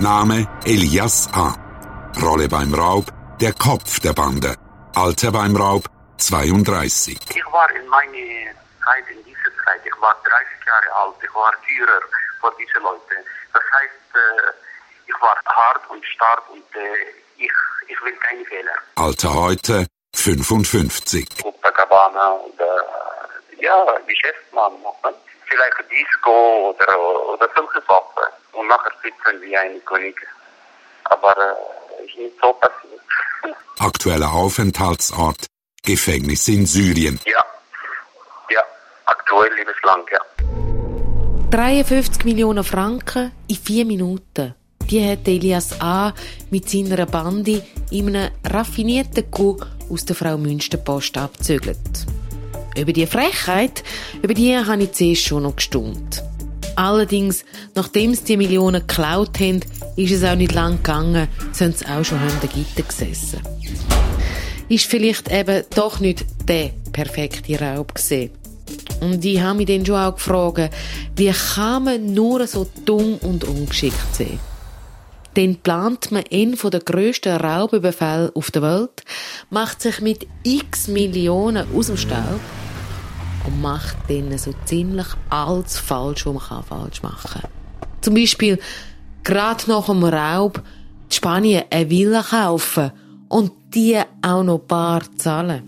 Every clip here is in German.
Name Elias A. Rolle beim Raub, der Kopf der Bande. Alter beim Raub, 32. Ich war in meiner Zeit, in dieser Zeit, ich war 30 Jahre alt, ich war Führer für diese Leute. Das heißt, äh, ich war hart und stark und äh, ich, ich will keine Fehler. Alter heute, 55. Copacabana und äh, ja, Geschäftsmann. Ne? Vielleicht Disco oder, oder solche Sachen. Und nachher sitzen wie ein König. Aber äh, ist nicht so passiert. Aktueller Aufenthaltsort, Gefängnis in Syrien. Ja, ja, aktuell lebenslang, ja. 53 Millionen Franken in vier Minuten. Die hat Elias A. mit seiner Bande in einem raffinierten Coup aus der Frau Münsterpost abzügelt. Über die Frechheit, über die habe ich zuerst schon noch gestaunt. Allerdings, nachdem sie die Millionen geklaut haben, ist es auch nicht lang gegangen, sind sie auch schon hinter Gitter gesessen. Ist vielleicht eben doch nicht der perfekte Raub gesehen. Und ich habe mich dann schon auch gefragt, wie kann man nur so dumm und ungeschickt sein? Dann plant man einen der grössten Raubüberfälle auf der Welt, macht sich mit x Millionen aus dem Staub und macht dann so ziemlich alles falsch, was man falsch machen kann. Zum Beispiel gerade nach dem Raub in Spanien eine Villa kaufen und die auch noch bar zahlen.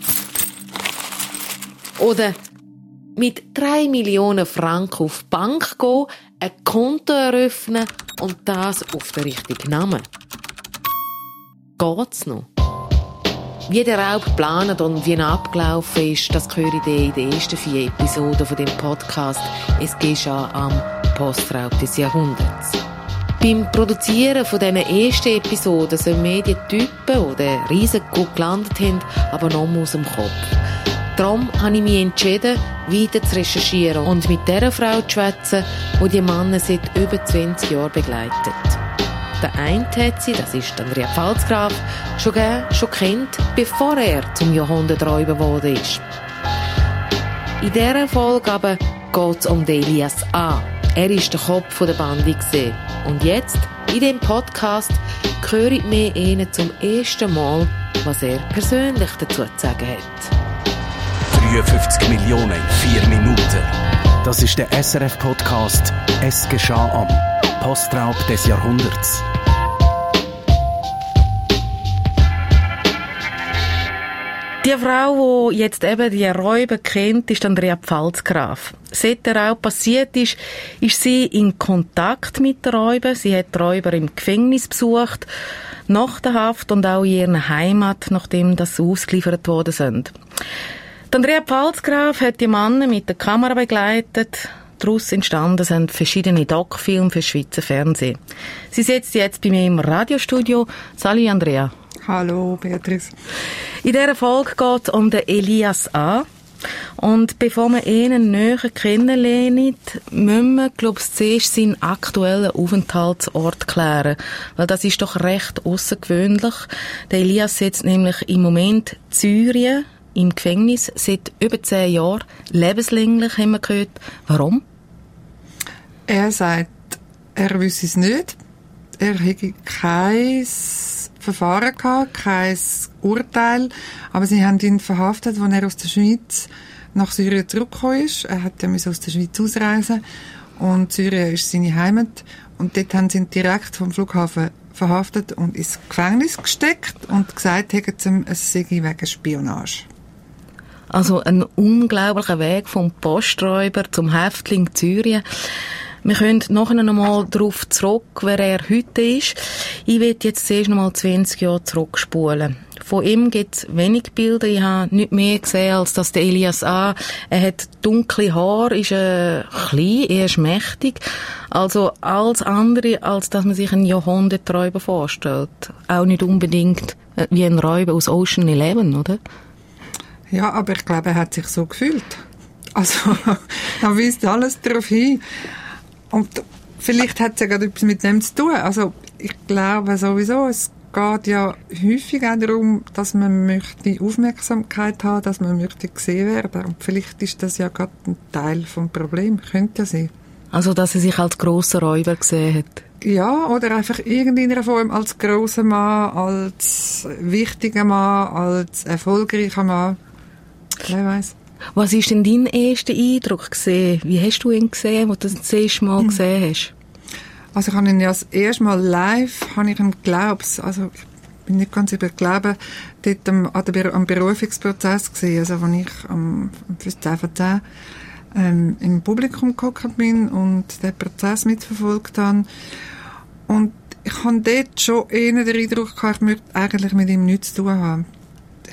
Oder mit drei Millionen Franken auf die Bank gehen, ein Konto eröffnen und das auf den richtigen Namen. Geht's noch? Wie der Raub geplant und wie er abgelaufen ist, das höre ich in den ersten vier Episoden von dem Podcast «Es geschah am Postraub des Jahrhunderts». Beim Produzieren von diesen ersten Episoden sind mir die den Riesenguck gelandet haben, aber noch aus dem Kopf. Darum habe ich mich entschieden, weiter zu recherchieren und mit der Frau zu schwätzen, die die Männer seit über 20 Jahren begleitet. Der eine hat sie, das ist Andrea Pfalzgraf, schon gern, schon kennt, bevor er zum Jahrhunderträuber geworden ist. In dieser Folge aber geht es um Elias A. Er ist der Kopf der Bande gesehen. Und jetzt, in dem Podcast, höre ich mir ihnen zum ersten Mal, was er persönlich dazu zu sagen hat. 53 Millionen in 4 Minuten. Das ist der SRF-Podcast Es geschah am Postraub des Jahrhunderts. Die Frau, die jetzt eben die Räuber kennt, ist Andrea Pfalzgraf. Seit der Raub passiert ist, ist sie in Kontakt mit den Räubern. Sie hat die Räuber im Gefängnis besucht, nach der Haft und auch in ihrer Heimat, nachdem das ausgeliefert worden sind. Die Andrea Pfalzgraf hat die Männer mit der Kamera begleitet. Daraus entstanden sind verschiedene Doc-Filme für Schweizer Fernsehen. Sie sitzt jetzt bei mir im Radiostudio. Salut Andrea. Hallo Beatrice. In dieser Folge geht es um den Elias A. Und bevor wir ihn näher kennenlernen, müssen wir, glaube ich, zuerst seinen aktuellen Aufenthaltsort klären. Weil das ist doch recht außergewöhnlich. Der Elias sitzt nämlich im Moment in Syrien im Gefängnis seit über zehn Jahren. Lebenslänglich haben wir gehört. Warum? Er sagt, er wüsste es nicht. Er hätte kein Verfahren gehabt, kein Urteil, aber sie haben ihn verhaftet, als er aus der Schweiz nach Syrien zurückgekommen ist. Er hat ja aus der Schweiz ausreisen und Syrien ist seine Heimat und dort haben sie ihn direkt vom Flughafen verhaftet und ins Gefängnis gesteckt und gesagt, hätten es sei wegen Spionage. Also ein unglaublicher Weg vom Posträuber zum Häftling Syrien. Wir können nachher noch mal darauf zurück, wer er heute ist. Ich will jetzt zuerst noch mal 20 Jahre zurückspulen. Von ihm gibt es wenig Bilder. Ich habe nicht mehr gesehen, als dass der Elias A. Er hat dunkle Haare, ist äh, klein, er ist mächtig. Also alles andere, als dass man sich einen Jahrhunderträuber vorstellt. Auch nicht unbedingt äh, wie ein Räuber aus Ocean Eleven, oder? Ja, aber ich glaube, er hat sich so gefühlt. Also, da weist alles darauf hin. Und vielleicht hat es ja gerade etwas mit dem zu tun. Also ich glaube sowieso, es geht ja häufig auch darum, dass man möchte Aufmerksamkeit haben, dass man möchte gesehen werden. Und vielleicht ist das ja gerade ein Teil vom Problem. Könnte ja sein. Also, dass er sich als grosser Räuber gesehen hat? Ja, oder einfach irgendeiner Form als großer Mann, als wichtiger Mann, als erfolgreicher Mann. Wer weiß. Was ist denn dein erster Eindruck gesehen? Wie hast du ihn gesehen, wo du das erste Mal gesehen hast? Also ich habe ihn ja das erste Mal live, habe ich ihn glaubs, also ich bin nicht ganz über Glauben, dort am, am Berufungsprozess gesehen, also als ich am, fürs 10 von 10 ähm, im Publikum gekommen bin und den Prozess mitverfolgt habe. Und ich habe dort schon eher den Eindruck gehabt, ich möchte eigentlich mit ihm nichts zu tun haben.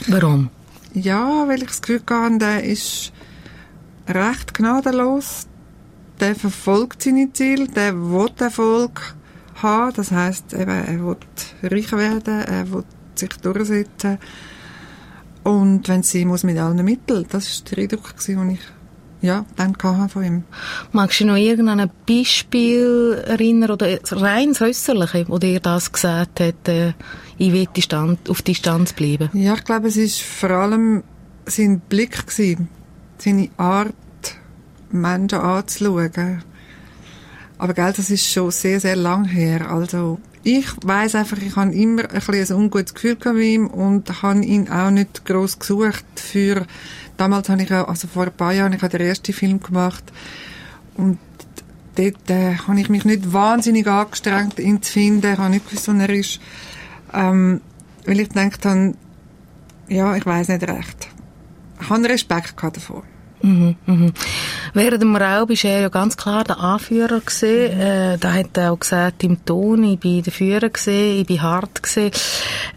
Warum? Ja, weil ich das Gefühl hatte, der ist recht gnadenlos. Der verfolgt seine Ziele, der will Erfolg haben. Das heisst, eben, er will reich werden, er will sich durchsetzen. Und wenn sie muss mit allen Mitteln. Das war der Eindruck, den ich ja, dann von ihm. Magst du noch irgendein Beispiel erinnern oder rein das Äußerliche, wo dir das gesagt hat, äh, ich will Distanz, auf Distanz bleiben? Ja, ich glaube, es ist vor allem sein Blick gewesen, seine Art, Menschen anzuschauen. Aber gell, das ist schon sehr, sehr lang her. Also, ich weiß einfach, ich habe immer ein, bisschen ein ungutes Gefühl mit ihm und habe ihn auch nicht groß gesucht für damals habe ich auch, also vor ein paar Jahren, ich habe den ersten Film gemacht und dort äh, habe ich mich nicht wahnsinnig angestrengt, ihn zu finden. Ich habe nicht gewusst, wo er ist. Ähm, weil ich gedacht habe, ja, ich weiß nicht recht. Ich habe Respekt davor. Mhm, mhm. Während dem Raub ist er ja ganz klar der Anführer. Mhm. Äh, da hat er auch gesagt im Ton, ich bin der Führer gesehen, ich bin hart. Äh,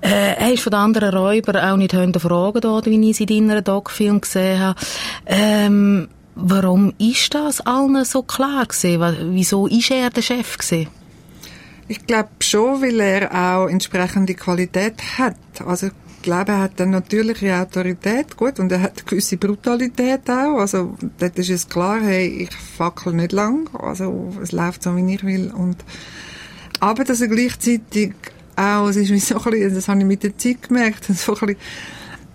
er ist von den anderen Räubern auch nicht hinterfragen worden, wie ich sie in deiner Doc-Film gesehen habe. Ähm, warum ist das allen so klar gesehen? Wieso ist er der Chef gesehen? Ich glaube schon, weil er auch entsprechende Qualität hat. Also glaube, er hat eine natürliche Autorität, gut, und er hat eine gewisse Brutalität auch, also dort ist es klar, hey, ich fackel nicht lang, also es läuft so, wie ich will, und aber dass er gleichzeitig auch, es ist wie so ein bisschen, das habe ich mit der Zeit gemerkt, so ein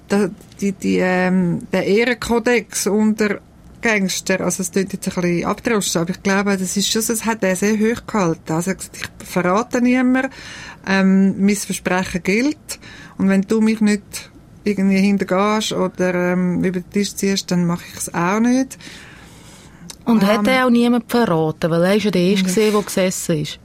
bisschen, die, die, ähm, der Ehrenkodex unter Gangster, also es klingt jetzt ein bisschen abdroschen, aber ich glaube, das ist schon, das hat er sehr hoch gehalten. Also er hat gesagt, ich verrate niemand, ähm, mein Versprechen gilt und wenn du mich nicht irgendwie hintergehst oder ähm, über den Tisch ziehst, dann mache ich es auch nicht. Und ähm, hat er auch niemand verraten? Weil er ist ja der Erste gesehen, der gesessen ist.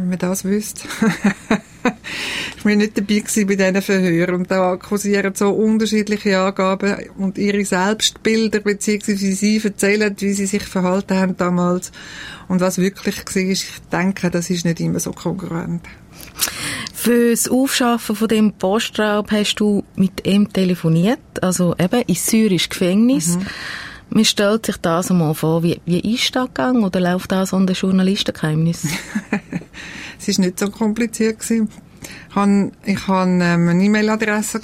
Wenn man das wüsste. ich war nicht dabei gewesen bei diesen Verhören und da kursieren so unterschiedliche Angaben und ihre Selbstbilder beziehungsweise sie erzählen, wie sie sich verhalten haben damals und was wirklich war. Ich denke, das ist nicht immer so kongruent. Für das Aufschaffen von dem Postraub hast du mit ihm telefoniert, also eben ins syrische Gefängnis. Mhm. Man stellt sich das einmal vor, wie, wie ist das gegangen oder läuft das an den Journalistengeheimnis? es war nicht so kompliziert. Gewesen. Ich hatte, ähm, eine E-Mail-Adresse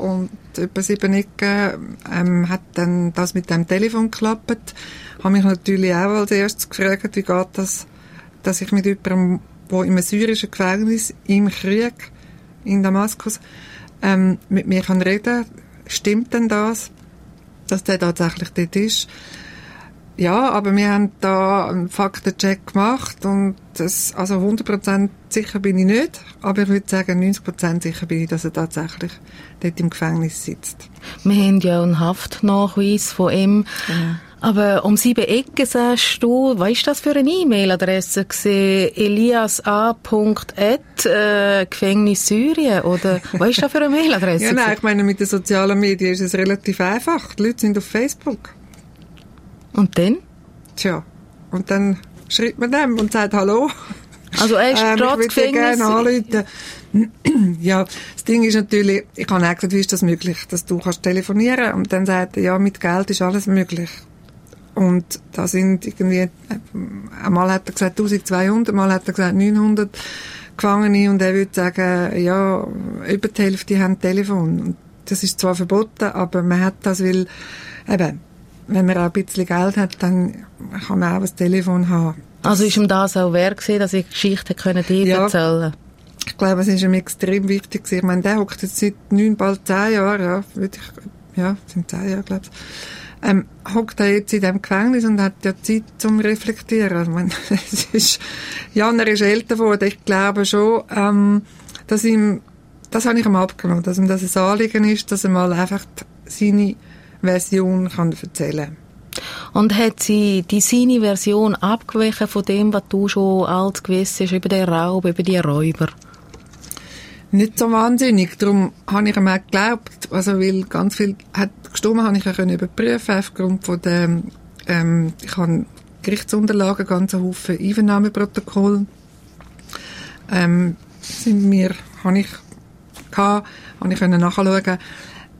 und etwa sieben Ecken ähm, hat dann das mit dem Telefon geklappt. Ich habe mich natürlich auch als erstes gefragt, wie geht das, dass ich mit jemandem wo im syrischen Gefängnis im Krieg in Damaskus ähm, mit mir kann reden stimmt denn das, dass der tatsächlich dort ist? Ja, aber wir haben da einen Faktencheck gemacht und das, also 100% sicher bin ich nicht, aber ich würde sagen 90% sicher bin ich, dass er tatsächlich dort im Gefängnis sitzt. Wir haben ja einen Haftnachweis von ihm. Genau. Aber um sieben Ecken sagst du, was ist das für eine E-Mail-Adresse eliasa.at äh, Gefängnis Syrien oder was ist das für eine Mail-Adresse? ja, nein, ich meine, mit den sozialen Medien ist es relativ einfach. Die Leute sind auf Facebook. Und dann? Tja, und dann schreibt man dem und sagt Hallo. Also er ist ähm, trotz Gefängnis... Gerne ja, das Ding ist natürlich, ich habe auch gesagt, wie ist das möglich, dass du kannst telefonieren und dann sagt er, ja, mit Geld ist alles möglich. Und da sind irgendwie, äh, einmal hat er gesagt 1200, einmal hat er gesagt 900 Gefangene und er würde sagen, ja, über die Hälfte haben Telefon. Und das ist zwar verboten, aber man hat das, weil, eben, wenn man auch ein bisschen Geld hat, dann kann man auch ein Telefon haben. Also ist ihm das auch wert gewesen, dass ich Geschichte können dir ja. erzählen Ich glaube, es ist ihm extrem wichtig gewesen. Ich meine, der hockt jetzt seit neun, bald zehn Jahren, ja, würde ich, ja, sind zehn Jahre, glaube ich ähm, hockt er jetzt in dem Gefängnis und hat ja Zeit zum Reflektieren. Ich meine, es ist, ja, er ist älter geworden. Ich glaube schon, ähm, dass ihm, das habe ich ihm abgenommen, dass ihm das ein Anliegen ist, dass er mal einfach seine Version kann erzählen Und hat sie die seine Version abgewichen von dem, was du schon alt gewusst hast, über den Raub, über die Räuber? Nicht so wahnsinnig. Darum habe ich ihm auch geglaubt. Also, weil ganz viel hat gestimmt, habe ich ja können überprüfen aufgrund von dem, ähm, ich habe Gerichtsunterlagen, ganz einen Haufen Einvernahmeprotokoll, ähm, sind mir, habe ich gehabt, habe ich können nachschauen,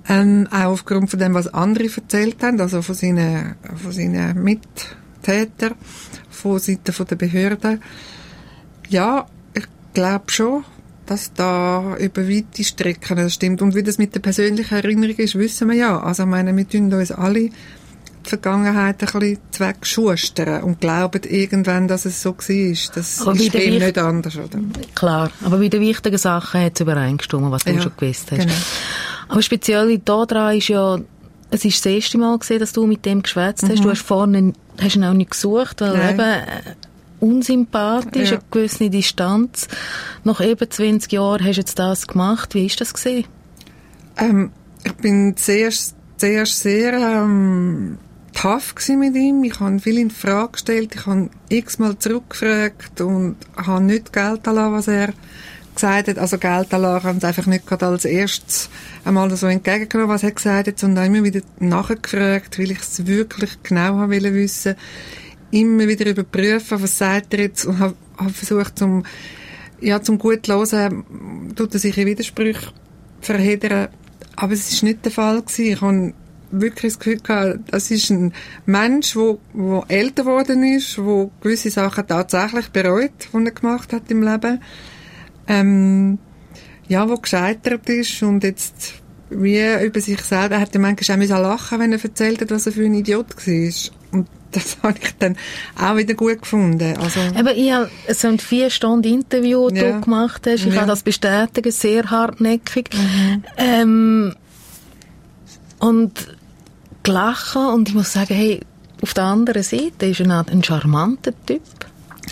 ähm, auch aufgrund von dem, was andere erzählt haben, also von seinen, von seinen Mittätern, von Seiten der Behörden. Ja, ich glaube schon, dass da über weite Strecken das stimmt. Und wie das mit der persönlichen Erinnerung ist, wissen wir ja. Also ich meine, wir tun uns alle die Vergangenheit ein bisschen zweckschustern und glauben irgendwann, dass es so war. Das Aber ist eben nicht anders, oder? Klar, aber bei den wichtigen Sachen hat es übereingestimmt, was du Ja, schon gewusst hast. genau. Aber speziell daran ist ja, es ist das erste Mal gesehen, dass du mit dem geschwätzt hast. Mhm. Du hast vorne, hast ihn auch nicht gesucht, weil Nein. eben äh, unsympathisch, Ja. eine gewisse Distanz. Nach eben 20 Jahren hast du jetzt das gemacht. Wie ist das gesehen? Ähm, ich bin zuerst, zuerst sehr ähm, tough mit ihm. Ich habe viel in Frage gestellt. Ich habe x-mal zurückgefragt und habe nicht Geld erlassen, was er gesagt hat. Also Geld erlassen haben sie einfach nicht gerade als erstes einmal so entgegengenommen, was er gesagt hat, sondern immer wieder nachgefragt, weil ich es wirklich genau wollte wissen. Immer wieder überprüfen, was sagt er jetzt und habe hab versucht, zum, ja, zum gut zu hören, tut er sich in Widersprüche verheddern. Aber es ist nicht der Fall gewesen. Ich habe wirklich das Gefühl gehabt, das ist ein Mensch, wo, wo älter geworden ist, wo gewisse Sachen tatsächlich bereut, die er gemacht hat im Leben. Ähm, ja, wo gescheitert ist und jetzt wie über sich selber, er hat ja manchmal auch müssen lachen, wenn er erzählt hat, was er für ein Idiot war. Und das habe ich dann auch wieder gut gefunden. Also, Eben, ich habe so ein vier Stunden Interview, das Ja. du gemacht hast. Ich Ja. Mhm. kann das bestätigen, sehr hartnäckig. Ähm, und gelachen und ich muss sagen, hey, auf der anderen Seite ist er ein charmanter Typ.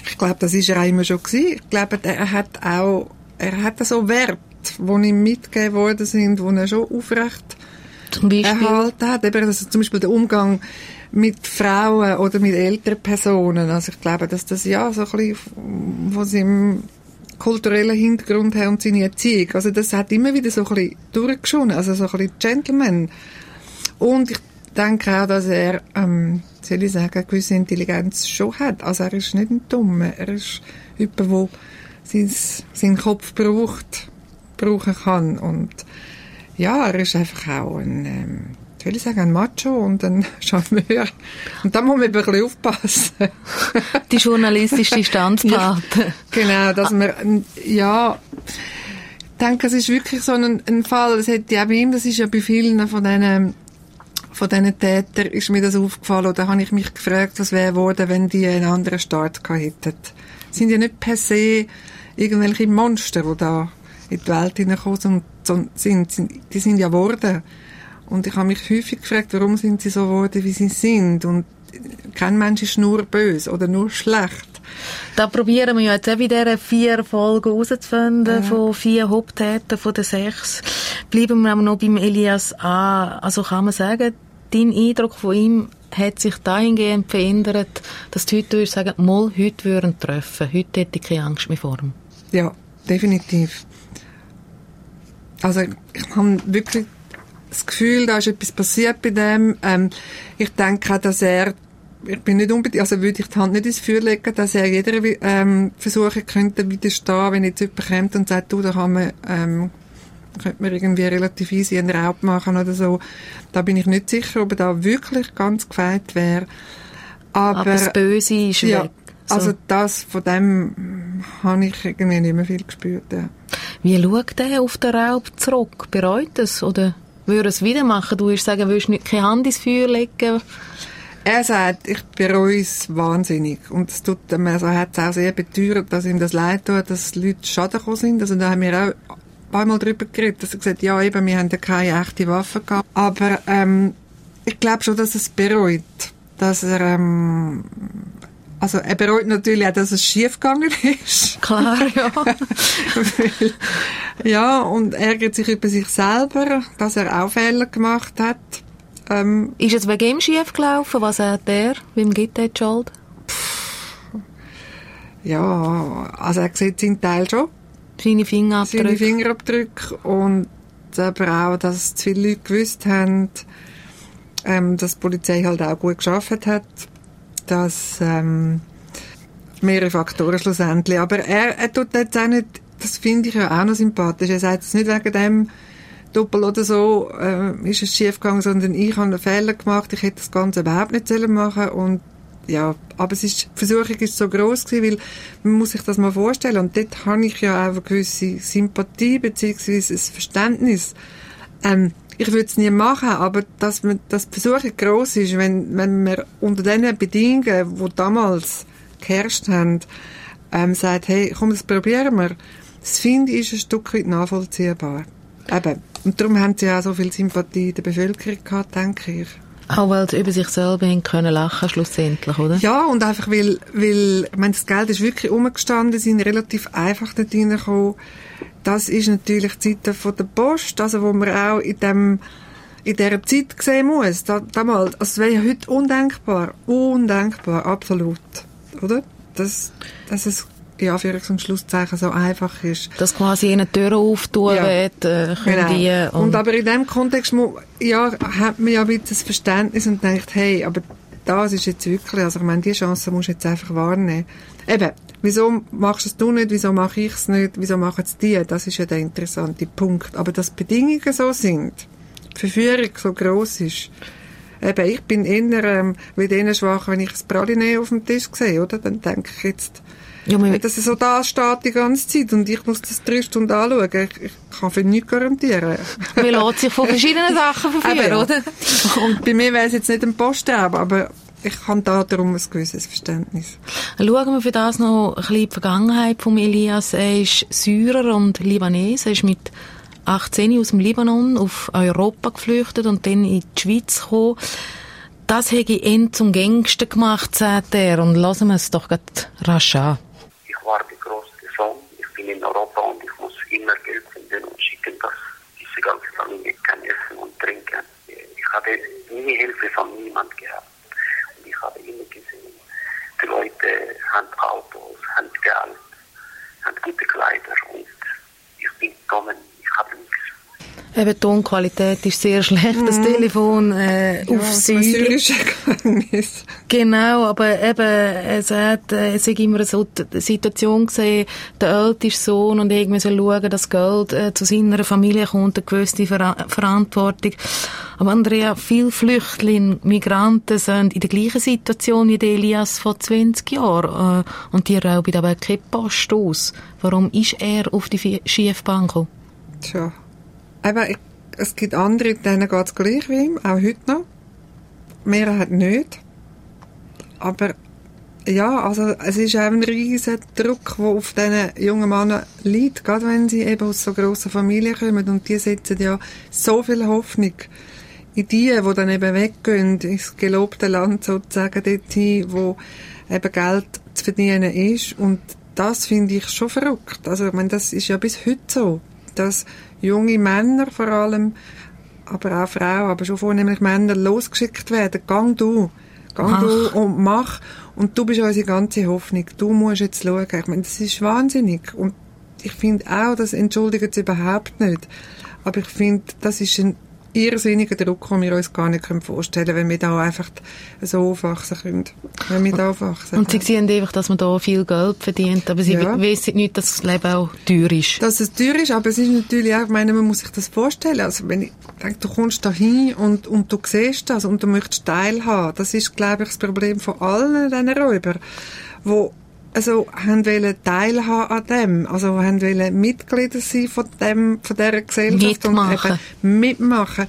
Ich glaube, das ist er auch immer schon gewesen. Ich glaube, er hat auch, er hat so Werte, die ihm mitgegeben worden sind, die er schon aufrecht Zum Beispiel. erhalten hat. Eben, also zum Beispiel der Umgang mit Frauen oder mit älteren Personen. Also ich glaube, dass das ja so ein bisschen von seinem kulturellen Hintergrund her und seine Erziehung, also das hat immer wieder so ein bisschen durchgeschonen, also so ein bisschen Gentleman. Und ich denke auch, dass er, ähm, soll ich sagen, eine gewisse Intelligenz schon hat. Also er ist nicht ein Dummer, er ist jemand, der sein, seinen Kopf braucht, brauchen kann. Und ja, er ist einfach auch ein, ähm, soll ich sagen, ein Macho und ein Charmeur. Und da muss man ein bisschen aufpassen. Die journalistische Standsparte. Genau, dass man, ja, ich denke, es ist wirklich so ein, ein Fall, es hätte ja bei ihm, das ist ja bei vielen von diesen, von diesen Tätern, ist mir das aufgefallen, oder habe ich mich gefragt, was wäre geworden, wenn die einen anderen Start gehabt hätten. Es sind ja nicht per se irgendwelche Monster, die da in die Welt hineingekommen sind, sind, sind, die sind ja geworden. Und ich habe mich häufig gefragt, warum sind sie so geworden, wie sie sind. Und kein Mensch ist nur böse oder nur schlecht. Da probieren wir ja jetzt auch bei diesen vier Folgen herauszufinden, von vier Haupttätern von den sechs. Bleiben wir aber noch beim Elias A. Also kann man sagen, dein Eindruck von ihm hat sich dahingehend verändert, dass du heute würdest sagen, mal, heute würden treffen. Heute hätte ich keine Angst mehr vor ihm. Ja, definitiv. Also ich, habe wirklich das Gefühl, da ist etwas passiert bei dem. Ähm, ich denke auch, dass er, ich bin nicht unbedingt, also würde ich die Hand nicht ins Feuer legen, dass er jeder ähm, versuchen könnte widerstehen, wenn jetzt jemand kommt und sagt, du, da kann man, ähm, könnte man irgendwie relativ easy einen Raub machen oder so. Da bin ich nicht sicher, ob er da wirklich ganz gefeit wäre. Aber, Aber das Böse ist ja, weg. So. also das, von dem habe ich irgendwie nicht mehr viel gespürt. Ja. Wie schaut er auf den Raub zurück? Bereut es? Oder würde er es wieder machen? Du würdest sagen, willst nicht keine Hand ins Feuer legen? Er sagt, ich bereue es wahnsinnig. Und es tut ihm, also er hat es auch sehr beteuert, dass ihm das leid tut, dass Leute Schaden gekommen sind. Also da haben wir auch paar Mal drüber geredet, dass er gesagt hat, ja eben, wir haben ja keine echte Waffe gehabt. Aber, ähm, ich glaube schon, dass er es bereut. Dass er, ähm, also er bereut natürlich auch, dass es schiefgegangen ist. Klar, ja. Weil, ja, und ärgert sich über sich selber, dass er auch Fehler gemacht hat. Ähm, Ist es wegen ihm schief gelaufen? Was hat er? Wem gibt er die Schuld? ja, also er sieht seinen Teil schon, Seine Fingerabdrücke? seine Fingerabdrücke und aber auch, dass zu viele Leute gewusst haben, ähm, dass die Polizei halt auch gut geschafft hat, dass ähm, mehrere Faktoren schlussendlich. Aber er, er tut jetzt auch nicht, das finde ich ja auch noch sympathisch, er sagt es nicht wegen dem Doppel oder so, äh, ist es schief gegangen, sondern ich habe einen Fehler gemacht, ich hätte das Ganze überhaupt nicht sollen machen und ja, aber es ist, die Versuchung ist so groß gewesen, weil man muss sich das mal vorstellen und dort habe ich ja auch eine gewisse Sympathie beziehungsweise ein Verständnis. Ähm, ich würde es nie machen, aber dass, man, dass die Versuchung gross ist, wenn, wenn man unter diesen Bedingungen, die damals geherrscht haben, ähm, sagt, hey, komm, das probieren wir. Das finde ich ein Stück weit nachvollziehbar. Eben. Und darum haben sie auch so viel Sympathie in der Bevölkerung gehabt, denke ich. Auch weil sie über sich selber haben können lachen schlussendlich, oder? Ja, und einfach weil, weil, ich meine, das Geld ist wirklich umgestanden, sind relativ einfach dort reingekommen. Das ist natürlich die Zeit von der Post, also wo man auch in dem, in dieser Zeit sehen muss. Da, damals, also es wäre ja heute undenkbar, undenkbar, absolut, oder? Dass, dass es, ja, Anführungs- und Schlusszeichen so einfach ist. Dass quasi ihnen die Türen auftun Ja. wird, äh, können die, Genau. Und, und, aber in dem Kontext ja, hat man ja ein bisschen das Verständnis und denkt, hey, aber das ist jetzt wirklich, also ich meine, die Chance musst du jetzt einfach wahrnehmen. Eben, wieso machst du es du nicht, wieso mache ich es nicht, wieso machen es die? Das ist ja der interessante Punkt. Aber dass die Bedingungen so sind, die Verführung so gross ist, eben, ich bin eher ähm, wie denen schwach, wenn ich ein Praline auf dem Tisch sehe, oder? Dann denke ich jetzt, ja, man, dass es so da steht die ganze Zeit und ich muss das drei Stunden anschauen. Ich, ich kann für nichts garantieren. man lässt sich von verschiedenen Sachen verführen, Eben. oder? Und bei mir wäre es jetzt nicht ein Postraub, aber ich habe da darum ein gewisses Verständnis. Schauen wir für das noch ein bisschen die Vergangenheit von Elias. Er ist Syrer und Libanes. Er ist mit 18 aus dem Libanon auf Europa geflüchtet und dann in die Schweiz gekommen. Das hätte ich ihn zum Gängsten gemacht, sagt er. Und lassen wir es doch grad rasch an. War große Sohn, ich bin in Europa und ich muss immer Geld finden und schicken, dass diese ganze Familie kann essen und trinken. Ich habe nie Hilfe von niemand gehabt. Und ich habe immer gesehen, die Leute haben Autos, haben Geld, haben gute Kleider und ich bin gekommen. Eben, die Tonqualität ist sehr schlecht, das Telefon äh, auf aus einem Säule. syrischen Gefängnis. Genau, aber eben, er sagt, äh, es ist immer so die Situation gesehen, der älteste Sohn und irgendwie soll schauen, dass Geld äh, zu seiner Familie kommt, eine gewisse Ver Verantwortung. Aber Andrea, viele Flüchtlinge, Migranten sind in der gleichen Situation wie Elias vor 20 Jahren äh, und die rauben aber keine Post aus. Warum ist er auf die Schiefbahn gekommen? Tja. Ich, es gibt andere, denen geht es gleich wie ihm, auch heute noch. Mehrheit nicht. Aber ja, also es ist auch ein riesen Druck, der auf diesen jungen Männern liegt, gerade wenn sie eben aus so grossen Familien kommen und die setzen ja so viel Hoffnung in die, die dann eben weggehen, ins gelobte Land sozusagen dorthin, wo eben Geld zu verdienen ist und das finde ich schon verrückt. Also ich meine, das ist ja bis heute so, dass junge Männer vor allem, aber auch Frauen, aber schon vornehmlich Männer losgeschickt werden. Gang du, gang Ach. du und mach. Und du bist unsere ganze Hoffnung. Du musst jetzt schauen. Ich meine, das ist wahnsinnig. Und ich finde auch, das entschuldigt es überhaupt nicht. Aber ich finde, das ist ein irrsinniger Druck, den wir uns gar nicht vorstellen können, wenn wir da einfach so aufwachsen können. Wenn wir da aufwachsen Und sie sehen einfach, dass man da viel Geld verdient, aber sie Ja. wissen nicht, dass das Leben auch teuer ist. dass es teuer ist, aber es ist natürlich auch, ich meine, man muss sich das vorstellen. Also, wenn ich denke, du kommst da hin und, und du siehst das und du möchtest teilhaben. Das ist, glaube ich, das Problem von allen diesen Räubern, die also, haben wollen teilhaben an dem. Also, haben wollen Mitglieder sein von dem, von dieser Gesellschaft. Mitmachen. Und eben mitmachen.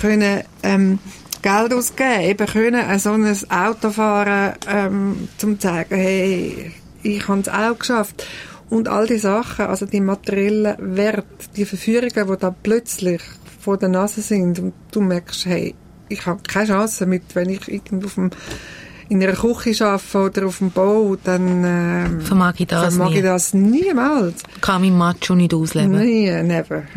Können, ähm, Geld ausgeben, eben können äh, so ein Auto fahren, ähm, zum zu sagen, hey, ich habe es auch geschafft. Und all die Sachen, also die materiellen Werte, die Verführungen, die da plötzlich vor der Nase sind und du merkst, hey, ich habe keine Chance mit, wenn ich irgendwo auf dem, in einer Küche arbeite oder auf dem Bau, dann ähm, Vermag ich das vermag nie. ich das niemals. Kann mein Macho nicht ausleben. Nie, never.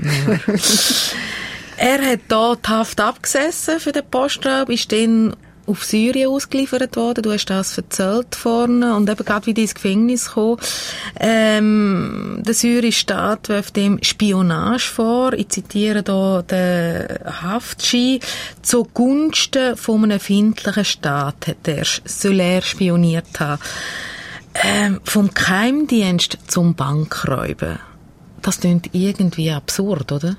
Er hat hier die Haft abgesessen für den Postraub, ist dann auf Syrien ausgeliefert worden. Du hast das erzählt vorne und eben gerade wieder ins Gefängnis gekommen. Ähm, der syrische Staat wirft dem Spionage vor. Ich zitiere hier den Haftschein. Zugunsten von einem findlichen Staat hat er, soll er spioniert haben. Ähm, vom Geheimdienst zum Bankräuben. Das klingt irgendwie absurd, oder?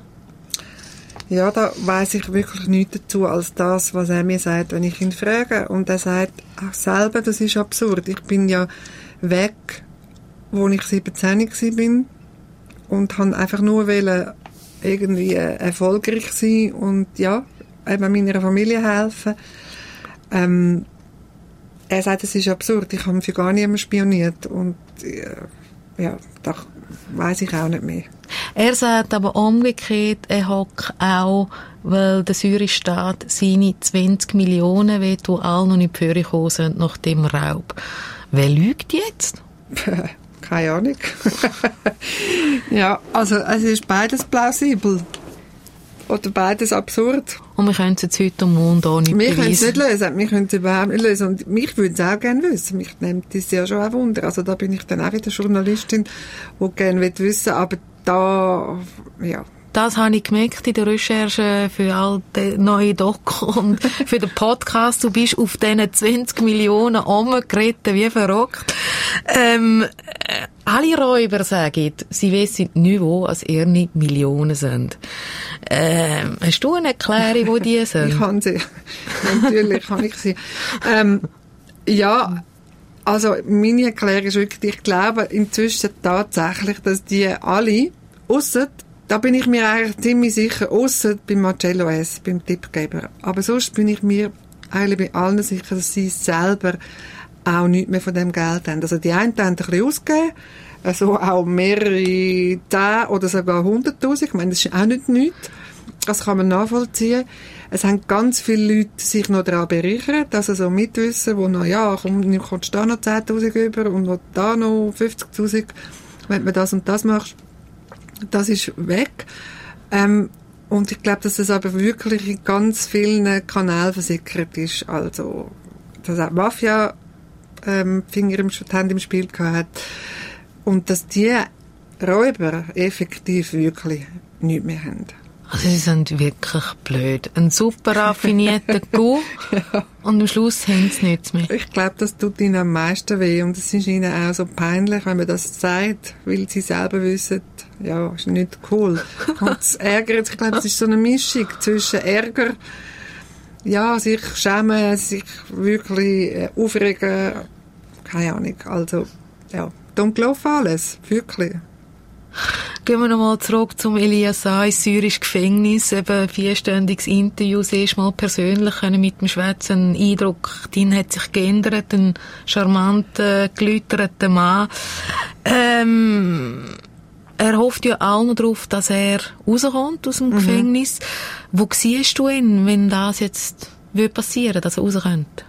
Ja, da weiß ich wirklich nichts dazu als das, was er mir sagt, wenn ich ihn frage. Und er sagt auch selber, das ist absurd. Ich bin ja weg, wo ich 17 war und han einfach nur wollen, irgendwie äh, erfolgreich sein und ja, eben meiner Familie helfen. Ähm, er sagt, es ist absurd. Ich habe für gar niemanden spioniert und äh, ja, da weiß ich auch nicht mehr. Er sagt aber umgekehrt, er hockt auch, weil der syrische Staat seine 20 Millionen will, die alle noch nicht für gekommen sind nach dem Raub. Wer lügt jetzt? Keine Ahnung. ja, also es ist beides plausibel. Oder beides absurd. Und wir können es jetzt heute am Mond auch nicht Wir können es beweisen. nicht lösen. Wir können es überhaupt nicht lösen. Und mich würde es auch gerne wissen. Mich nimmt das ja schon auch Wunder. Also da bin ich dann auch wieder Journalistin, die gerne will wissen Aber da, ja. Das habe ich gemerkt in der Recherche für all die neue Doku und für den Podcast. Du bist auf diesen 20 Millionen umgeritten, wie verrückt. Ähm, äh, alle Räuber sagen, sie wissen nicht, wo als ihre Millionen sind. Ähm, hast du eine Erklärung, wo die sind? Ich kann sie. Natürlich kann ich sie. Ähm, ja, also meine Erklärung ist wirklich, ich glaube inzwischen tatsächlich, dass die alle, ausser, da bin ich mir eigentlich ziemlich sicher, ausser beim Marcello S., beim Tippgeber. Aber sonst bin ich mir eigentlich bei allen sicher, dass sie selber auch nichts mehr von dem Geld haben. Also die einen haben ein bisschen ausgegeben, also auch mehrere 10 oder sogar 100'000. Ich meine, das ist auch nicht nichts. Das kann man nachvollziehen. Es haben ganz viele Leute sich noch daran bereichert, also so Mitwissen, wo noch, ja, komm, du kommst da noch 10'000 über und noch da noch 50'000, wenn du das und das machst. Das ist weg. Ähm, und ich glaube, dass das aber wirklich in ganz vielen Kanälen versickert ist. Also, dass auch Mafia ähm, Finger im, Hände im Spiel gehabt. Und dass die Räuber effektiv wirklich nichts mehr haben. Sie sind wirklich blöd. Ein super raffinierter Kuh und am Schluss haben sie nichts mehr. Ich glaube, das tut ihnen am meisten weh und es ist ihnen auch so peinlich, wenn man das sagt, weil sie selber wissen, ja, ist nicht cool. Und es ärgert, ich glaube, es ist so eine Mischung zwischen Ärger, ja, sich schämen, sich wirklich äh, aufregen, keine Ahnung, also, ja, dumm gelaufen alles, wirklich. Gehen wir nochmal zurück zum Elias A. ins syrische Gefängnis. Eben vierstündiges Interview, siehst mal persönlich können mit dem Schwätzen. Ein Eindruck, dein hat sich geändert, ein charmanter, gelüterter Mann. Ähm, er hofft ja auch noch darauf, dass er rauskommt aus dem Gefängnis. Wo siehst du ihn, wenn das jetzt würde passieren, dass er rauskommt?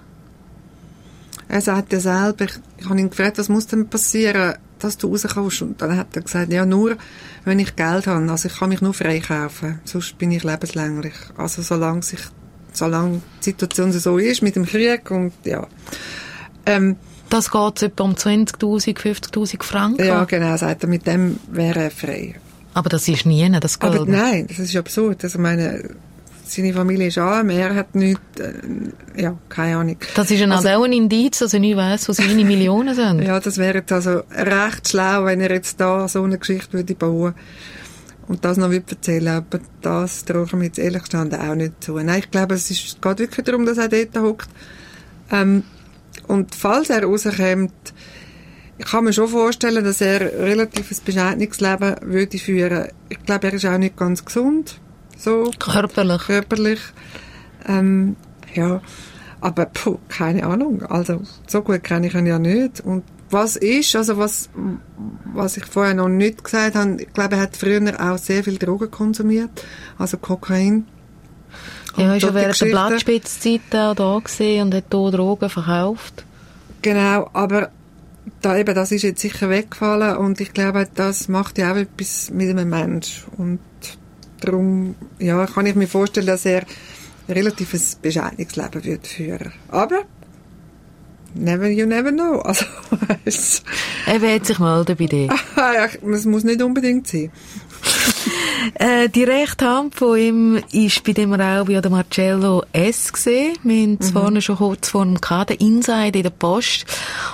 Er sagt ja selber, ich, ich habe ihn gefragt, was muss denn passieren, dass du rauskommst? Und dann hat er gesagt, ja, nur, wenn ich Geld habe. Also ich kann mich nur freikaufen. Sonst bin ich lebenslänglich. Also solange sich, solange die Situation so ist mit dem Krieg und, ja. Ähm, Das geht etwa um 20.000, 50.000 Franken. ja, genau, sagt er, mit dem wäre er frei. Aber das ist nie, das Geld. Aber nein, das ist absurd. Also meine, seine Familie ist arm, er hat nichts, äh, ja, keine Ahnung. Das ist ja also, auch ein Indiz, dass er nicht weiss, wo seine Millionen sind. Ja, das wäre jetzt also recht schlau, wenn er jetzt da so eine Geschichte würde bauen und das noch würde erzählen, aber das traue ich mir jetzt ehrlich gestanden auch nicht zu. Nein, ich glaube, es ist, geht wirklich darum, dass er dort hockt. Ähm, und falls er rauskommt, ich kann mir schon vorstellen, dass er relativ ein bescheidenes Leben würde führen. Ich glaube, er ist auch nicht ganz gesund. So Körperlich. körperlich. Ähm, ja, aber puh, keine Ahnung. Also so gut kenne ich ihn ja nicht. Und was ist, also was, was ich vorher noch nicht gesagt habe, ich glaube, er hat früher auch sehr viel Drogen konsumiert, also Kokain. Ja, er ist ja während der Geschichten. Blattspitzzeit auch da gewesen und hat hier Drogen verkauft. Genau, aber da eben, das ist jetzt sicher weggefallen und ich glaube, das macht ja auch etwas mit einem Mensch und darum, ja, kann ich mir vorstellen, dass er ein relativ bescheidenes Leben wird führen. Aber never you never know. Also, Er wird sich melden bei dir. es muss nicht unbedingt sein. Äh, die rechte Hand von ihm ist bei dem Raub ja der Marcello S. gesehen. Wir haben es vorhin schon kurz vor dem gehabt, der Inside in der Post.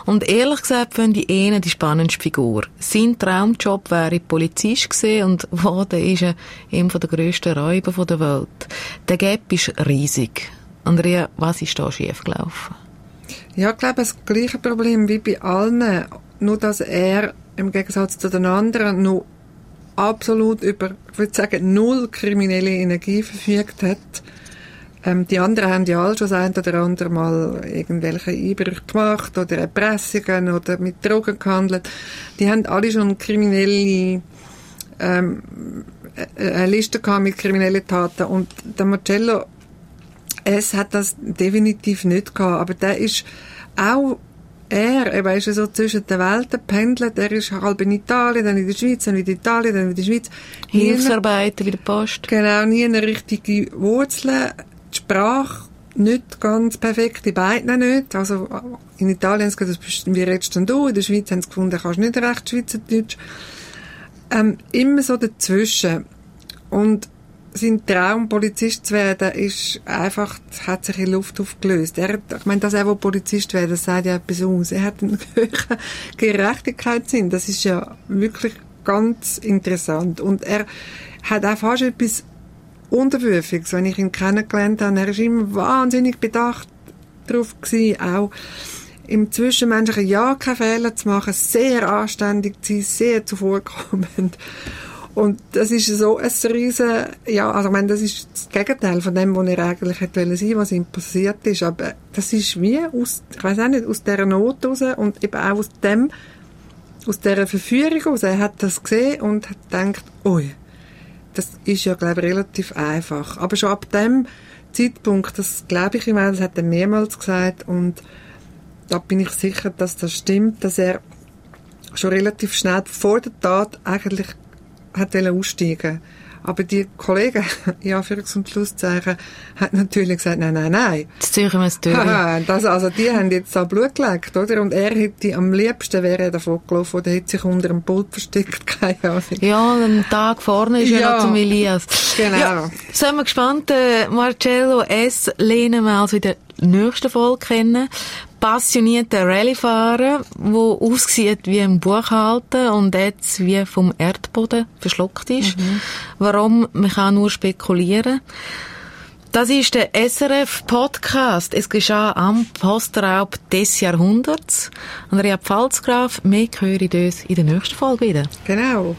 Und ehrlich gesagt finde ich ihn die spannendste Figur. Sein Traumjob wäre Polizist gewesen und geworden ist er einer der grössten Räuber der Welt. Der Gap ist riesig. Andrea, was ist da schiefgelaufen? Ja, ich glaube, das gleiche Problem wie bei allen. Nur, dass er im Gegensatz zu den anderen noch absolut über, ich würde sagen, null kriminelle Energie verfügt hat. Ähm, die anderen haben ja alle schon ein oder andere Mal irgendwelche Einbrüche gemacht oder Erpressungen oder mit Drogen gehandelt. Die haben alle schon kriminelle ähm, äh, eine Liste gehabt mit kriminellen Taten und der Marcello es hat das definitiv nicht gehabt, aber der ist auch er, er ist so zwischen den Welten pendelt, er ist halb in Italien, dann in der Schweiz, dann wieder in Italien, dann wieder in der Schweiz. Hilfsarbeiter bei der Post. Genau, nie eine richtige Wurzel. Die Sprache nicht ganz perfekt, die beiden nicht. Also in Italien haben sie gesagt, wie redest denn du? In der Schweiz haben sie gefunden, kannst nicht recht Schweizerdeutsch. Ähm, immer so dazwischen. Und sein Traum, Polizist zu werden, ist einfach, hat sich in Luft aufgelöst. Er ich meine, dass er will Polizist werden, das sagt ja etwas aus. Er hat einen höheren Gerechtigkeitssinn. Das ist ja wirklich ganz interessant. Und er hat auch fast etwas Unterwürfiges, wenn ich ihn kennengelernt habe. Er ist immer wahnsinnig bedacht darauf gewesen, auch im Zwischenmenschlichen ja keine Fehler zu machen, sehr anständig zu sein, sehr zuvorkommend. Und das ist so ein riesen, ja, also ich meine, das ist das Gegenteil von dem, was er eigentlich hätte wollen sein, was ihm passiert ist. Aber das ist wie aus, ich weiß auch nicht, aus dieser Not raus und eben auch aus dem, aus dieser Verführung raus. Er hat das gesehen und hat gedacht, ui, das ist ja, glaube ich, relativ einfach. Aber schon ab dem Zeitpunkt, das glaube ich ihm auch, das hat er mehrmals gesagt und da bin ich sicher, dass das stimmt, dass er schon relativ schnell vor der Tat eigentlich hat aussteigen. Aber die Kollegen, ja, Anführungs- und Schlusszeichen, hat natürlich gesagt, nein, nein, nein. Jetzt ziehe ich mir das das, also die haben jetzt da Blut geleckt, oder? Und er hätte am liebsten wäre er davon gelaufen oder hätte sich unter einem Pult versteckt, keine Ahnung. Ja, einen Tag vorne ist ja, Ja. noch zum Elias. Genau. Ja, sind wir gespannt. Äh, Marcello S. lernen wir also in der nächsten Folge kennen. Passionierter Rallyefahrer, der aussieht wie ein Buchhalter und jetzt wie vom Erdboden verschluckt ist. Warum? Man kann nur spekulieren. Das ist der SRF-Podcast. Es geschah am Postraub des Jahrhunderts. Andrea Pfalzgraf, mehr höre ich uns in der nächsten Folge wieder. Genau.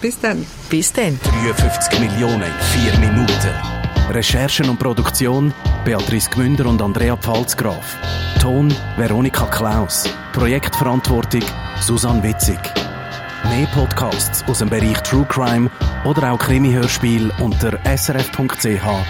Bis dann. Bis dann. 53 Millionen in 4 Minuten. Recherchen und Produktion Beatrice Gmünder und Andrea Pfalzgraf. Ton Veronika Klaus. Projektverantwortung Susanne Witzig. Mehr Podcasts aus dem Bereich True Crime oder auch Krimi-Hörspiel unter srf.ch-audio.